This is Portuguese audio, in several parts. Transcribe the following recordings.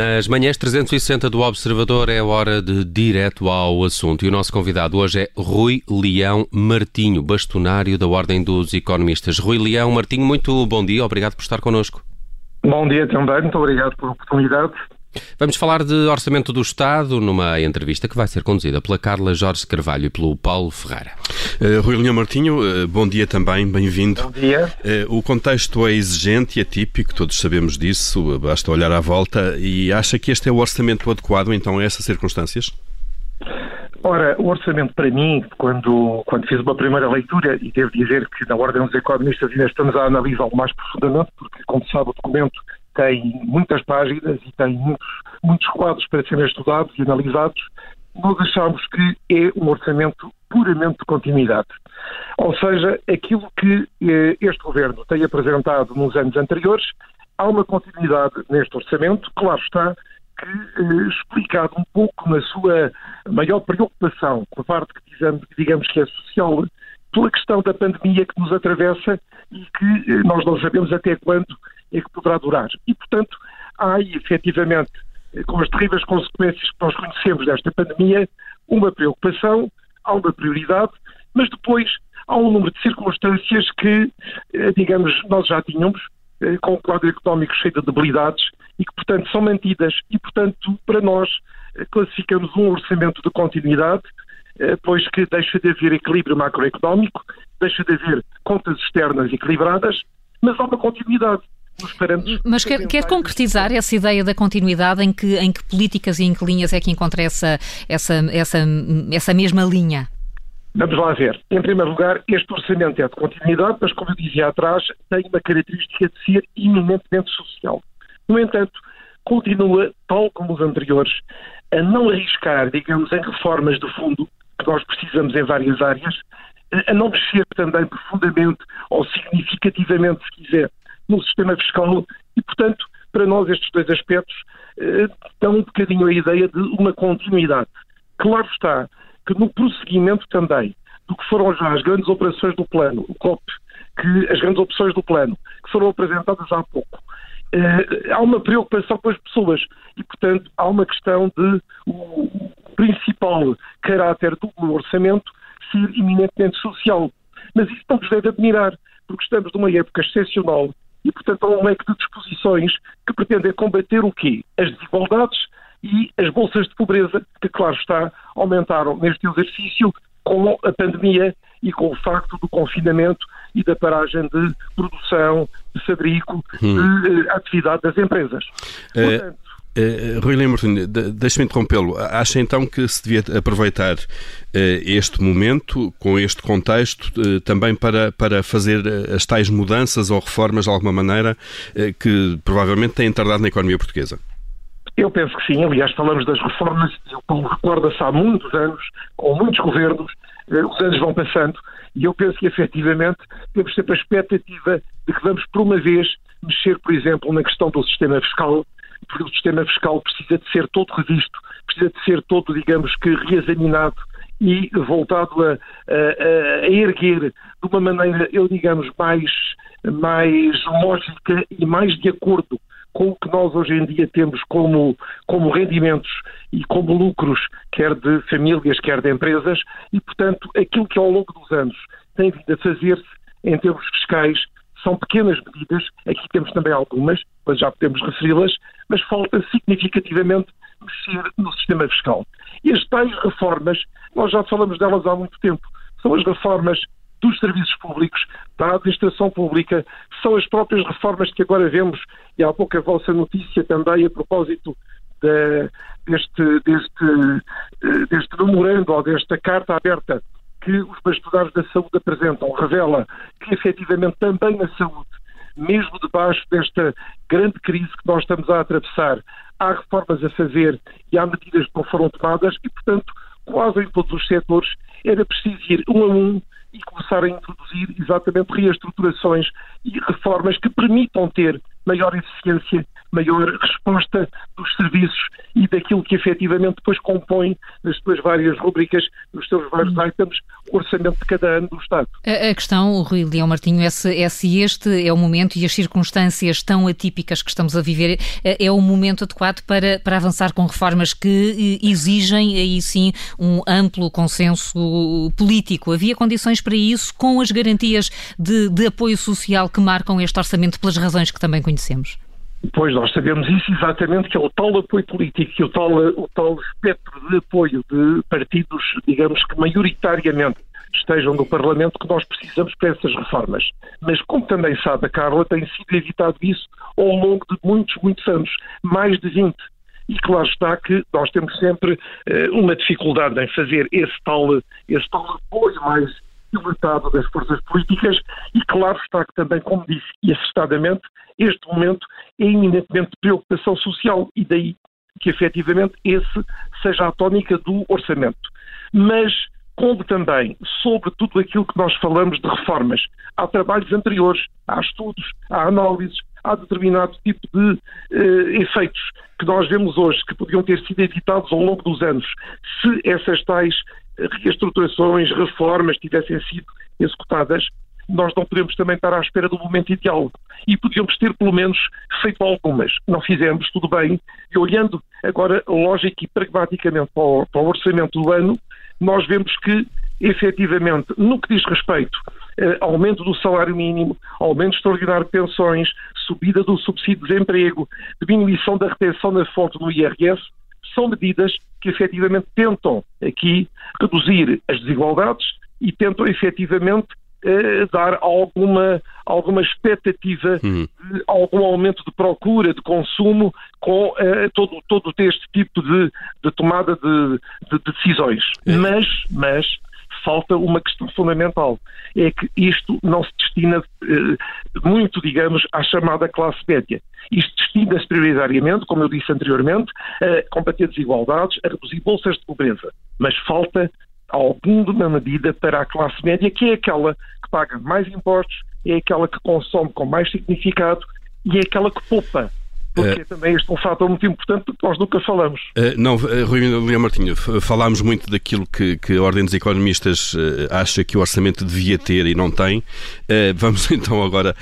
Nas manhãs 360 do Observador é hora de direto ao assunto e o nosso convidado hoje é Rui Leão Martinho, bastonário da Ordem dos Economistas. Rui Leão Martinho, muito bom dia, obrigado por estar connosco. Bom dia também, muito obrigado pela oportunidade. Vamos falar de Orçamento do Estado numa entrevista que vai ser conduzida pela Carla Jorge Carvalho e pelo Paulo Ferreira. Uh, Rui Leão Martinho, uh, bom dia também, bem-vindo. Bom dia. Uh, o contexto é exigente e atípico, todos sabemos disso, basta olhar à volta e acha que este é o orçamento adequado então a essas circunstâncias? Ora, o orçamento para mim, quando, quando fiz uma primeira leitura, e devo dizer que na Ordem dos Economistas ainda estamos a analisá-lo mais profundamente, porque, como sabe, o documento tem muitas páginas e tem muitos, muitos quadros para serem estudados e analisados, nós achamos que é um orçamento puramente de continuidade. Ou seja, aquilo que eh, este governo tem apresentado nos anos anteriores, há uma continuidade neste orçamento, claro está, que eh, explicado um pouco na sua maior preocupação, por parte que digamos, digamos que é social, pela questão da pandemia que nos atravessa e que eh, nós não sabemos até quando é que poderá durar. E, portanto, há aí, efetivamente, com as terríveis consequências que nós conhecemos desta pandemia, uma preocupação, há uma prioridade, mas depois há um número de circunstâncias que, eh, digamos, nós já tínhamos, eh, com o quadro económico cheio de debilidades e que, portanto, são mantidas. E, portanto, para nós, eh, classificamos um orçamento de continuidade, pois que deixa de haver equilíbrio macroeconómico, deixa de haver contas externas equilibradas, mas há uma continuidade nos Mas quer, quer concretizar essa ideia da continuidade em que, em que políticas e em que linhas é que encontra essa, essa, essa, essa mesma linha? Vamos lá ver. Em primeiro lugar, este orçamento é de continuidade, mas, como eu dizia atrás, tem uma característica de ser eminentemente social. No entanto, continua, tal como os anteriores, a não arriscar, digamos, em reformas de fundo, que nós precisamos em várias áreas, a não mexer também profundamente ou significativamente, se quiser, no sistema fiscal e, portanto, para nós estes dois aspectos eh, dão um bocadinho a ideia de uma continuidade. Claro está que no prosseguimento também do que foram já as grandes operações do plano, o COP, que as grandes opções do plano, que foram apresentadas há pouco, eh, há uma preocupação com as pessoas e, portanto, há uma questão de o principal caráter do orçamento ser eminentemente social. Mas isso não nos deve admirar, porque estamos numa época excepcional e, portanto, há um leque de disposições que pretendem combater o quê? As desigualdades e as bolsas de pobreza, que, claro está, aumentaram neste exercício com a pandemia e com o facto do confinamento e da paragem de produção, de fabrico, hum. de uh, atividade das empresas. É... Portanto, Uh, Rui Lemberton, deixe-me interrompê-lo. Acha então que se devia aproveitar uh, este momento, com este contexto, uh, também para, para fazer as tais mudanças ou reformas de alguma maneira que provavelmente têm tardado na economia portuguesa? Eu penso que sim. Aliás, falamos das reformas, como recorda-se há muitos anos, com muitos governos, os anos vão passando, e eu penso que efetivamente temos sempre a expectativa de que vamos, por uma vez, mexer, por exemplo, na questão do sistema fiscal porque o sistema fiscal precisa de ser todo revisto, precisa de ser todo, digamos que, reexaminado e voltado a, a, a erguer de uma maneira, eu digamos, mais, mais lógica e mais de acordo com o que nós hoje em dia temos como, como rendimentos e como lucros, quer de famílias, quer de empresas, e, portanto, aquilo que ao longo dos anos tem vindo a fazer-se em termos fiscais são pequenas medidas, aqui temos também algumas, mas já podemos referi-las, mas falta significativamente mexer no sistema fiscal. E as tais reformas, nós já falamos delas há muito tempo, são as reformas dos serviços públicos, da administração pública, são as próprias reformas que agora vemos, e há pouco a vossa notícia também a propósito de, deste, deste, eh, deste memorando ou desta carta aberta que os bastonados da saúde apresentam revela que efetivamente também na saúde, mesmo debaixo desta grande crise que nós estamos a atravessar, há reformas a fazer e há medidas que não foram tomadas e, portanto, quase em todos os setores era preciso ir um a um e começar a introduzir exatamente reestruturações e reformas que permitam ter maior eficiência, maior resposta dos serviços e daquilo que efetivamente depois compõe nas suas várias rubricas, nos seus vários hum. items, o orçamento de cada ano do Estado. A, a questão, Rui Leão Martinho, é se, é se este é o momento e as circunstâncias tão atípicas que estamos a viver é, é o momento adequado para, para avançar com reformas que eh, exigem aí sim um amplo consenso político. Havia condições para isso com as garantias de, de apoio social que marcam este orçamento pelas razões que também conhecemos? Pois, nós sabemos isso exatamente, que é o tal apoio político e o tal, o tal espectro de apoio de partidos, digamos que maioritariamente estejam no Parlamento, que nós precisamos para essas reformas. Mas, como também sabe a Carla, tem sido evitado isso ao longo de muitos, muitos anos mais de 20. E claro está que nós temos sempre uh, uma dificuldade em fazer esse tal, esse tal apoio mais dilatado das forças políticas e claro está que também, como disse, e acertadamente, este momento é eminentemente preocupação social e daí que efetivamente esse seja a tónica do orçamento. Mas como também sobre tudo aquilo que nós falamos de reformas. Há trabalhos anteriores, há estudos, há análises, há determinado tipo de uh, efeitos que nós vemos hoje que podiam ter sido evitados ao longo dos anos se essas tais reestruturações, reformas tivessem sido executadas, nós não podemos também estar à espera do momento ideal. E podíamos ter, pelo menos, feito algumas. Não fizemos, tudo bem. E olhando agora, lógico e pragmaticamente para o, para o orçamento do ano, nós vemos que, efetivamente, no que diz respeito eh, aumento do salário mínimo, aumento extraordinário de pensões, subida do subsídio de desemprego, diminuição da retenção da fonte no IRS, são medidas que efetivamente tentam aqui reduzir as desigualdades e tentam efetivamente eh, dar alguma, alguma expectativa uhum. de algum aumento de procura, de consumo, com eh, todo, todo este tipo de, de tomada de, de, de decisões. É. Mas, mas falta uma questão fundamental. É que isto não se destina eh, muito, digamos, à chamada classe média. Isto destina-se prioritariamente, como eu disse anteriormente, a combater desigualdades, a reduzir bolsas de pobreza. Mas falta alguma medida para a classe média, que é aquela que paga mais impostos, é aquela que consome com mais significado e é aquela que poupa porque uh, também este é um fator muito importante que nós nunca falamos. Uh, não, uh, Rui Leão Martinho, falámos muito daquilo que, que a Ordem dos Economistas acha que o orçamento devia ter e não tem. vamos então agora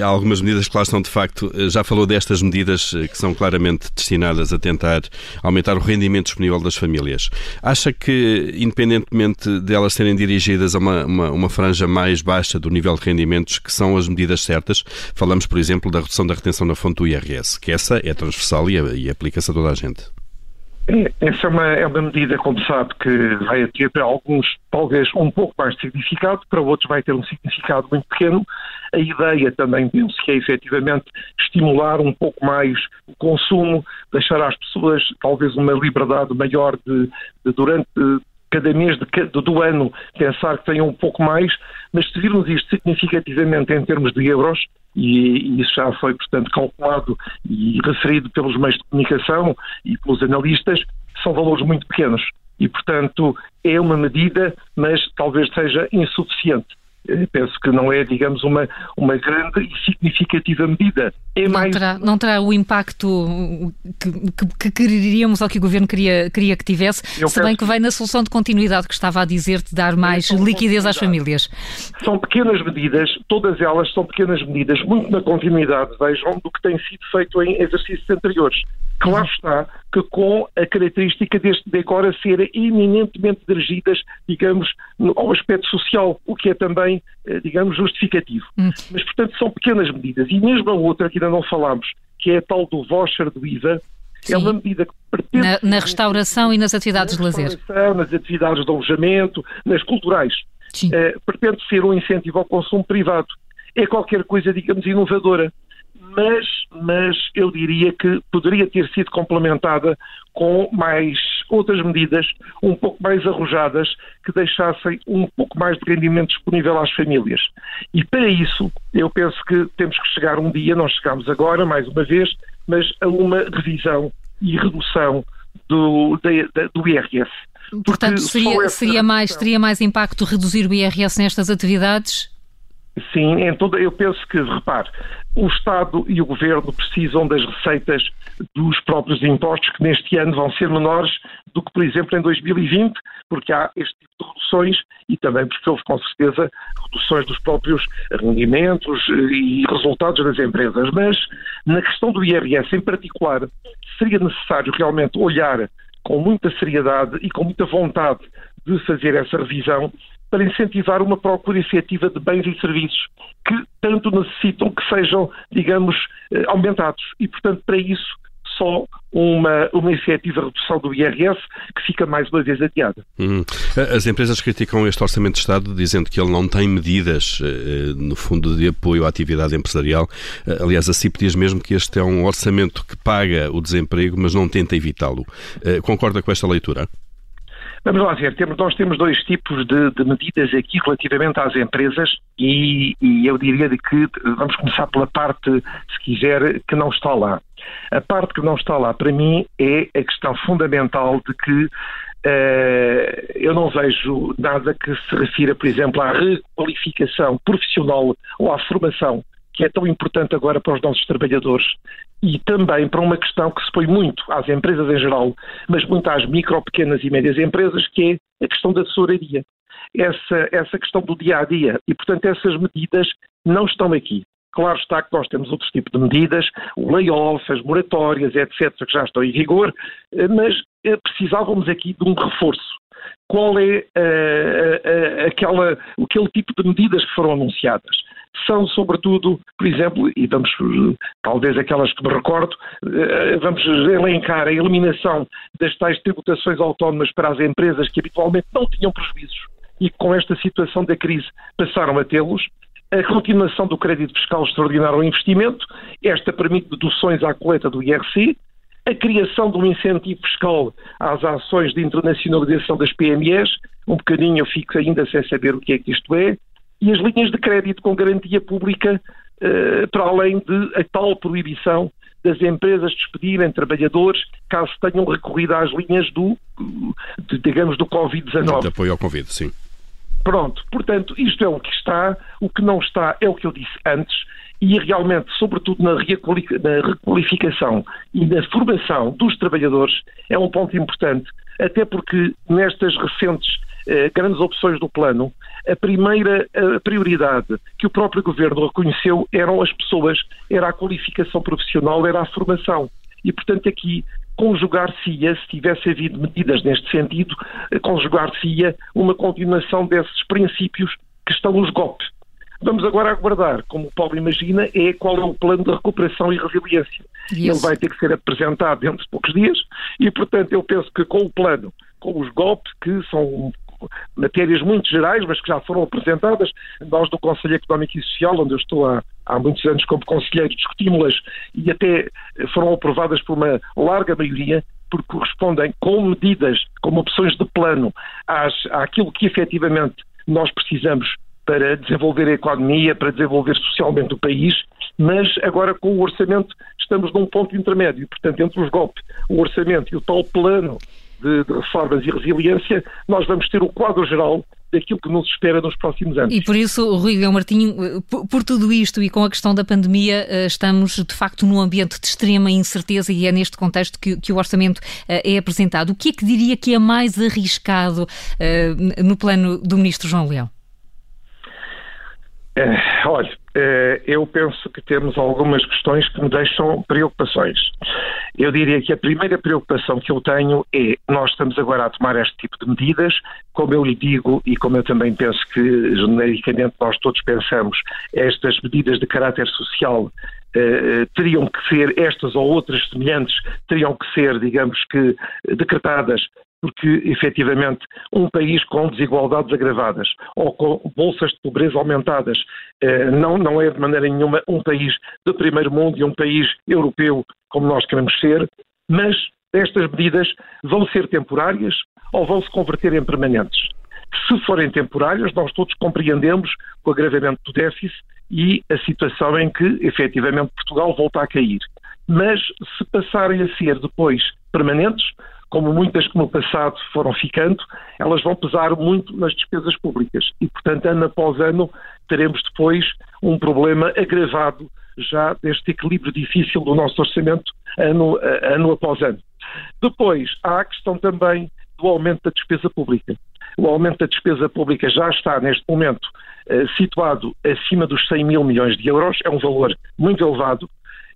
a algumas medidas que lá estão de facto. Já falou destas medidas que são claramente destinadas a tentar aumentar o rendimento disponível das famílias. Acha que, independentemente delas serem dirigidas a uma, uma, uma franja mais baixa do nível de rendimentos, que são as medidas certas? Falamos, por exemplo, da redução da retenção na fonte do IRS que essa é transversal e, e aplica-se a toda a gente. É, essa é uma, é uma medida, como sabe, que vai ter para alguns talvez um pouco mais de significado, para outros vai ter um significado muito pequeno. A ideia também penso que é efetivamente estimular um pouco mais o consumo, deixar às pessoas talvez uma liberdade maior de, de durante cada mês de, do ano pensar que tenham um pouco mais, mas se virmos isto significativamente em termos de euros, e, isso já foi, portanto, calculado e referido pelos meios de comunicação e pelos analistas, são valores muito pequenos. E, portanto, é uma medida, mas talvez seja insuficiente. Penso que não é, digamos, uma, uma grande e significativa medida. É não, terá, não terá o impacto que, que, que, queríamos ou que o Governo queria, queria que tivesse, Eu se bem que vem na solução de continuidade que estava a dizer de dar mais liquidez às famílias. São pequenas medidas, todas elas são pequenas medidas, muito na continuidade, vejam, do que tem sido feito em exercícios anteriores. Claro está que com a característica deste, de agora serem eminentemente dirigidas, digamos, ao aspecto social, o que é também, eh, digamos, justificativo. Hum. Mas, portanto, são pequenas medidas. E mesmo a outra, que ainda não falámos, que é a tal do voucher do IVA, Sim. é uma medida que pretende... Na, na restauração e nas atividades de lazer. Nas atividades de alojamento, nas culturais. Eh, pretende ser um incentivo ao consumo privado. É qualquer coisa, digamos, inovadora mas, mas eu diria que poderia ter sido complementada com mais outras medidas um pouco mais arrojadas que deixassem um pouco mais de rendimento disponível às famílias. E para isso, eu penso que temos que chegar um dia, nós chegamos agora, mais uma vez, mas a uma revisão e redução do, da, do IRS. Portanto, seria, seria mais, teria mais impacto reduzir o IRS nestas atividades? Sim, em toda, eu penso que, repare, o Estado e o Governo precisam das receitas dos próprios impostos, que neste ano vão ser menores do que, por exemplo, em 2020, porque há este tipo de reduções e também porque houve, com certeza, reduções dos próprios rendimentos eh, e resultados das empresas. Mas, na questão do IRS em particular, seria necessário realmente olhar com muita seriedade e com muita vontade de fazer essa revisão para incentivar uma procura efetiva de bens e serviços que tanto necessitam que sejam, digamos, eh, aumentados. E, portanto, para isso, só uma, uma efetiva redução do IRS que fica mais uma vez adiada. Hum. As empresas criticam este Orçamento de Estado dizendo que ele não tem medidas, eh, no fundo, de apoio à atividade empresarial. Eh, aliás, a CIP diz mesmo que este é um orçamento que paga o desemprego, mas não tenta evitá-lo. Concorda com esta leitura? Vamos lá ver, temos, nós temos dois tipos de, de, medidas aqui relativamente às empresas e, e, eu diria de que vamos começar pela parte, se quiser, que não está lá. A parte que não está lá, para mim, é a questão fundamental de que uh, eu não vejo nada que se refira, por exemplo, à requalificação profissional ou à formação que é tão importante agora para os nossos trabalhadores e também para uma questão que se põe muito às empresas em geral, mas muito às micro, pequenas e médias empresas, que é a questão da tesouraria. Essa, essa questão do dia a dia. E, portanto, essas medidas não estão aqui. Claro está que nós temos outros tipos de medidas, o layoff, as moratórias, etc., que já estão em vigor, mas eh, precisávamos aqui de um reforço. Qual é uh, uh, aquela, aquele tipo de medidas que foram anunciadas? São, sobretudo, por exemplo, e vamos, talvez aquelas que me recordo, eh, vamos elencar a eliminação das tais tributações autónomas para as empresas que habitualmente não tinham prejuízos e que com esta situação da crise passaram a tê-los, a continuação do crédito fiscal extraordinário ao investimento, esta permite deduções à coleta do IRC, a criação de um incentivo fiscal às ações de internacionalização das PMEs, um bocadinho eu fico ainda sem saber o que é que isto é, e as linhas de crédito com garantia pública, eh, para além de a tal proibição das empresas despedirem trabalhadores caso tenham recorrido às linhas do, de, digamos, do Covid-19. De apoio ao Covid, sim. Pronto, portanto, isto é o que está, o que não está é o que eu disse antes, e realmente, sobretudo na, requalificação e na formação dos trabalhadores, é um ponto importante, até porque nestas recentes eh, grandes opções do plano, a primeira a prioridade que o próprio governo reconheceu eram as pessoas, era a qualificação profissional, era a formação. E, portanto, aqui conjugar-se-ia, se tivesse havido medidas neste sentido, eh, conjugar-se-ia uma continuação desses princípios que estão nos GOP. Vamos agora aguardar, como o Paulo imagina, é qual é o plano de recuperação e resiliência. Isso. Ele vai ter que ser apresentado dentro de poucos dias e, portanto, eu penso que com o plano, com os GOP, que são matérias muito gerais, mas que já foram apresentadas. Nós do Conselho Económico e Social, onde eu estou há, há muitos anos como conselheiro, discutimos-las e até foram aprovadas por uma larga maioria, porque correspondem com medidas, como opções de plano às, àquilo que efetivamente nós precisamos para desenvolver a economia, para desenvolver socialmente o país, mas agora com o orçamento estamos num ponto intermédio. Portanto, entre os golpes, o orçamento e o tal plano de, de reformas e resiliência, nós vamos ter o quadro geral daquilo que nos espera nos próximos anos. E por isso, Rui Leão Martinho, por, por, tudo isto e com a questão da pandemia, eh, estamos de facto num ambiente de extrema incerteza e é neste contexto que, que o orçamento eh, é apresentado. O que é que diria que é mais arriscado eh, no plano do Ministro João Leão? É, olha, eu penso que temos algumas questões que me deixam preocupações. Eu diria que a primeira preocupação que eu tenho é nós estamos agora a tomar este tipo de medidas, como eu lhe digo e como eu também penso que genericamente nós todos pensamos, estas medidas de caráter social eh, teriam que ser, estas ou outras semelhantes, teriam que ser, digamos que, decretadas porque efetivamente um país com desigualdades agravadas ou com bolsas de pobreza aumentadas eh, não, não é de maneira nenhuma um país de primeiro mundo e um país europeu como nós queremos ser, mas estas medidas vão ser temporárias ou vão se converter em permanentes. Se forem temporárias, nós todos compreendemos o agravamento do déficit e a situação em que, efetivamente, Portugal volta a cair. Mas se passarem a ser depois permanentes, como muitas que no passado foram ficando, elas vão pesar muito nas despesas públicas e, portanto, ano após ano teremos depois um problema agravado já deste equilíbrio difícil do nosso orçamento ano, ano após ano. Depois, há a questão também do aumento da despesa pública. O aumento da despesa pública já está, neste momento, eh, situado acima dos 100 mil milhões de euros, é um valor muito elevado,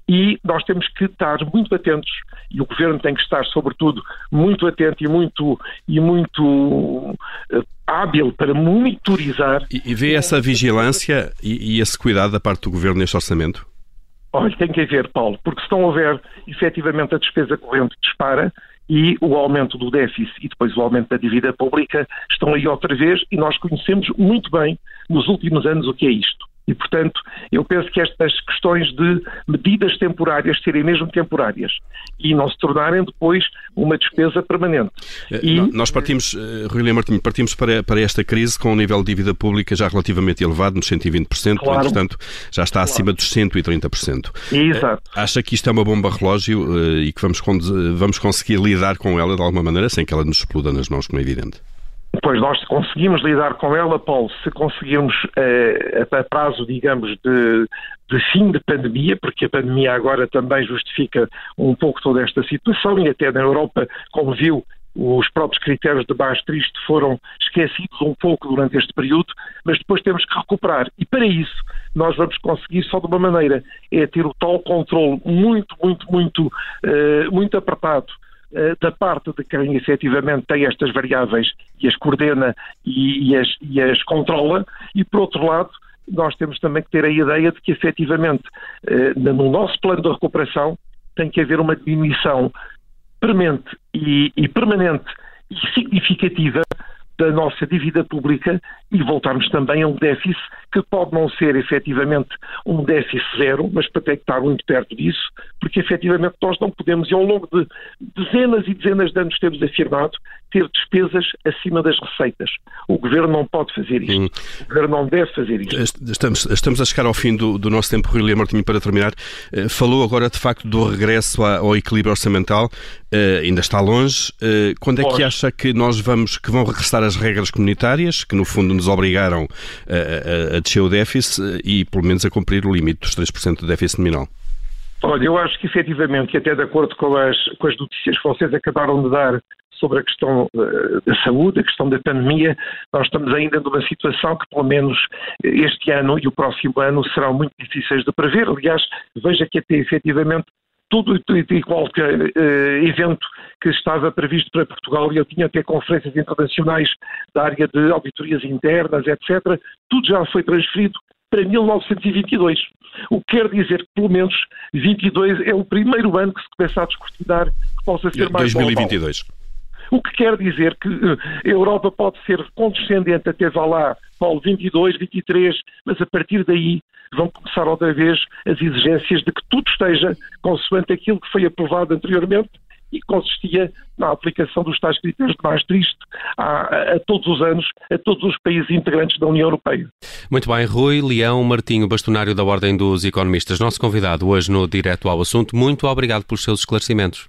e nós temos que estar muito atentos e o governo tem que estar sobretudo muito atento e muito e muito uh, hábil para monitorizar. E, e vê essa vigilância e, e, esse cuidado da parte do governo neste orçamento? Olha, tem que haver, Paulo, porque se estão a ver efetivamente a despesa corrente dispara e o aumento do déficit e depois o aumento da dívida pública estão aí outra vez e nós conhecemos muito bem nos últimos anos o que é isto. E, portanto, eu penso que estas questões de medidas temporárias serem mesmo temporárias e não se tornarem depois uma despesa permanente. Eh, e... Nós partimos, eh, Rui Lima Martinho, partimos para, para esta crise com um nível de dívida pública já relativamente elevado, nos 120%, claro. entretanto já está claro. acima dos 130%. Exato. Eh, acha que isto é uma bomba relógio e que vamos, vamos conseguir lidar com ela de alguma maneira sem que ela nos exploda nas mãos, como é evidente? Pois nós conseguimos lidar com ela, Paulo, se conseguirmos eh, a prazo, digamos, de, de, fim de pandemia, porque a pandemia agora também justifica um pouco toda esta situação e até na Europa, como viu, os próprios critérios de Maastricht foram esquecidos um pouco durante este período, mas depois temos que recuperar. E para isso, nós vamos conseguir só de uma maneira, é ter o tal controle muito, muito, muito, uh, muito apertado da parte de quem efetivamente tem estas variáveis e as coordena e, e, as, e as controla, e por outro lado, nós temos também que ter a ideia de que efetivamente eh, no nosso plano de recuperação tem que haver uma diminuição premente e, e permanente e significativa da nossa dívida pública e voltarmos também a um déficit que pode não ser efetivamente um déficit zero, mas para ter que estar muito perto disso, porque efetivamente nós não podemos, e ao longo de dezenas e dezenas de anos temos afirmado, ter despesas acima das receitas. O Governo não pode fazer isto. Hum. O Governo não deve fazer isto. Estamos, estamos a chegar ao fim do, do nosso tempo, Rui Lima Martinho, para terminar. Uh, falou agora, de facto, do regresso ao equilíbrio orçamental. Uh, ainda está longe. Uh, quando é que acha que nós vamos, que vão regressar as regras comunitárias, que no fundo nos obrigaram a, a, a descer o déficit e pelo menos a cumprir o limite dos 3% do déficit nominal? Olha, eu acho que efetivamente, até de acordo com as, com as notícias que vocês acabaram de dar sobre a questão uh, da saúde, a questão da pandemia, nós estamos ainda numa situação que, pelo menos este ano e o próximo ano, serão muito difíceis de prever. Aliás, veja que até efetivamente tudo e qualquer uh, evento que estava previsto para Portugal, e eu tinha até conferências internacionais da área de auditorias internas, etc., tudo já foi transferido para 1922. O que quer dizer que, pelo menos, 22 é o primeiro ano que se começa a descortinar que possa ser mais 2022. Global. O que quer dizer que eh, a Europa pode ser condescendente até vá lá, Paulo, 22, 23, mas a partir daí vão começar outra vez as exigências de que tudo esteja consoante aquilo que foi aprovado anteriormente e consistia na aplicação dos tais critérios de Maastricht a, a, a, todos os anos, a todos os países integrantes da União Europeia. Muito bem, Rui Leão Martinho, bastonário da Ordem dos Economistas, nosso convidado hoje no Direto ao Assunto. Muito obrigado pelos seus esclarecimentos.